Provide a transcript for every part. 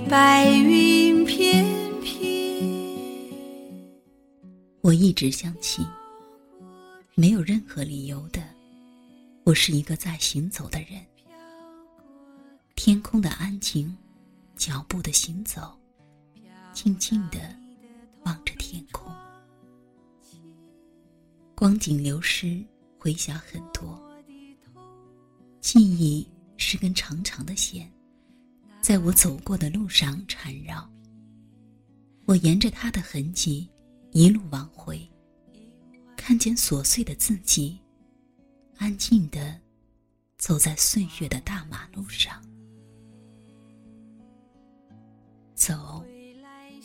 白云翩翩。我一直相信，没有任何理由的，我是一个在行走的人。天空的安静，脚步的行走，静静的望着天空。光景流失，回想很多。记忆是根长长的线，在我走过的路上缠绕。我沿着它的痕迹，一路往回，看见琐碎的字迹，安静的走在岁月的大马路上。走，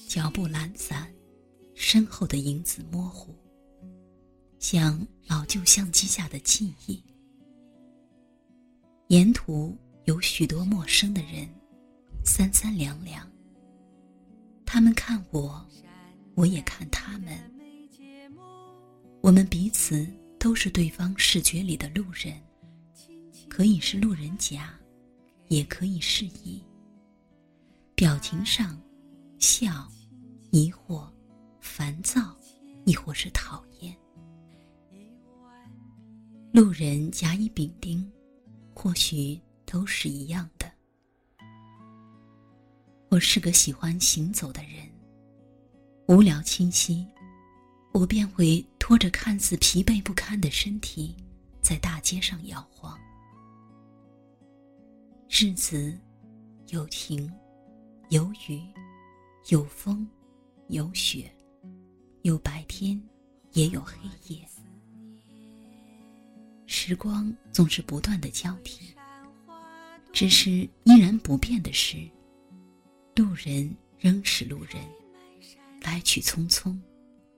脚步懒散，身后的影子模糊。像老旧相机下的记忆，沿途有许多陌生的人，三三两两。他们看我，我也看他们。我们彼此都是对方视觉里的路人，可以是路人甲，也可以是乙。表情上，笑、疑惑、烦躁，亦或是讨厌。路人甲乙丙丁，或许都是一样的。我是个喜欢行走的人。无聊清晰，我便会拖着看似疲惫不堪的身体，在大街上摇晃。日子有晴，有雨，有风，有雪，有白天，也有黑夜。时光总是不断的交替，只是依然不变的是，路人仍是路人，来去匆匆，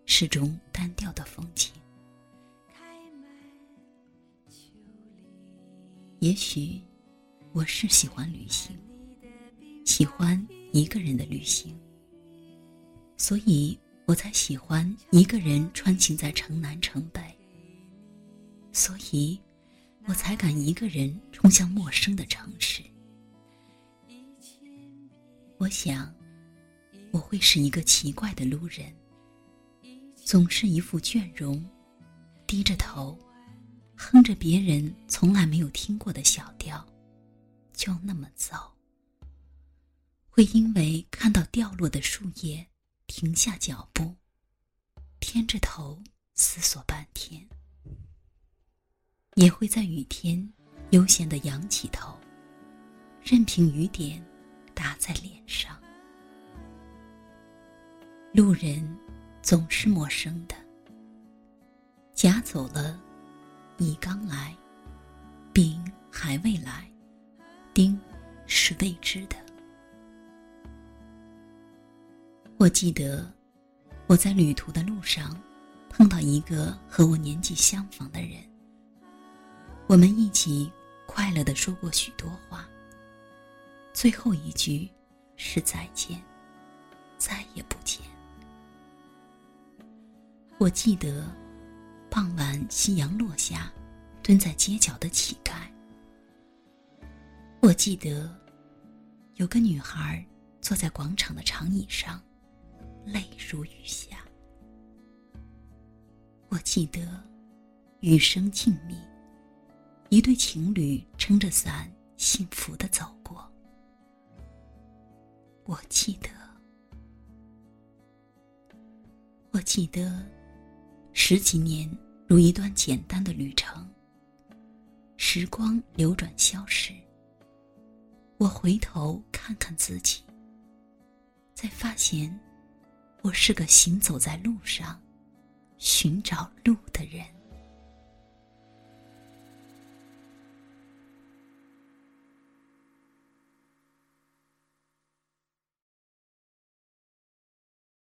是种单调的风景。也许我是喜欢旅行，喜欢一个人的旅行，所以我才喜欢一个人穿行在城南城北。所以，我才敢一个人冲向陌生的城市。我想，我会是一个奇怪的路人，总是一副倦容，低着头，哼着别人从来没有听过的小调，就那么走。会因为看到掉落的树叶，停下脚步，偏着头思索半天。也会在雨天悠闲的仰起头，任凭雨点打在脸路人总是陌生的，甲走了，乙刚来，丙还未来，丁是未知的。我记得我在旅途的路上碰到一个和我年纪相仿的人。我们一起快乐的说过许多话。最后一句是再见，再也不见。我记得傍晚夕阳落下，蹲在街角的乞丐。我记得有个女孩坐在广场的长椅上，泪如雨下。我记得雨声静谧。一对情侣撑着伞，幸福的走过。我记得，我记得，十几年如一段简单的旅程。时光流转消失，我回头看看自己，才发现，我是个行走在路上，寻找路的人。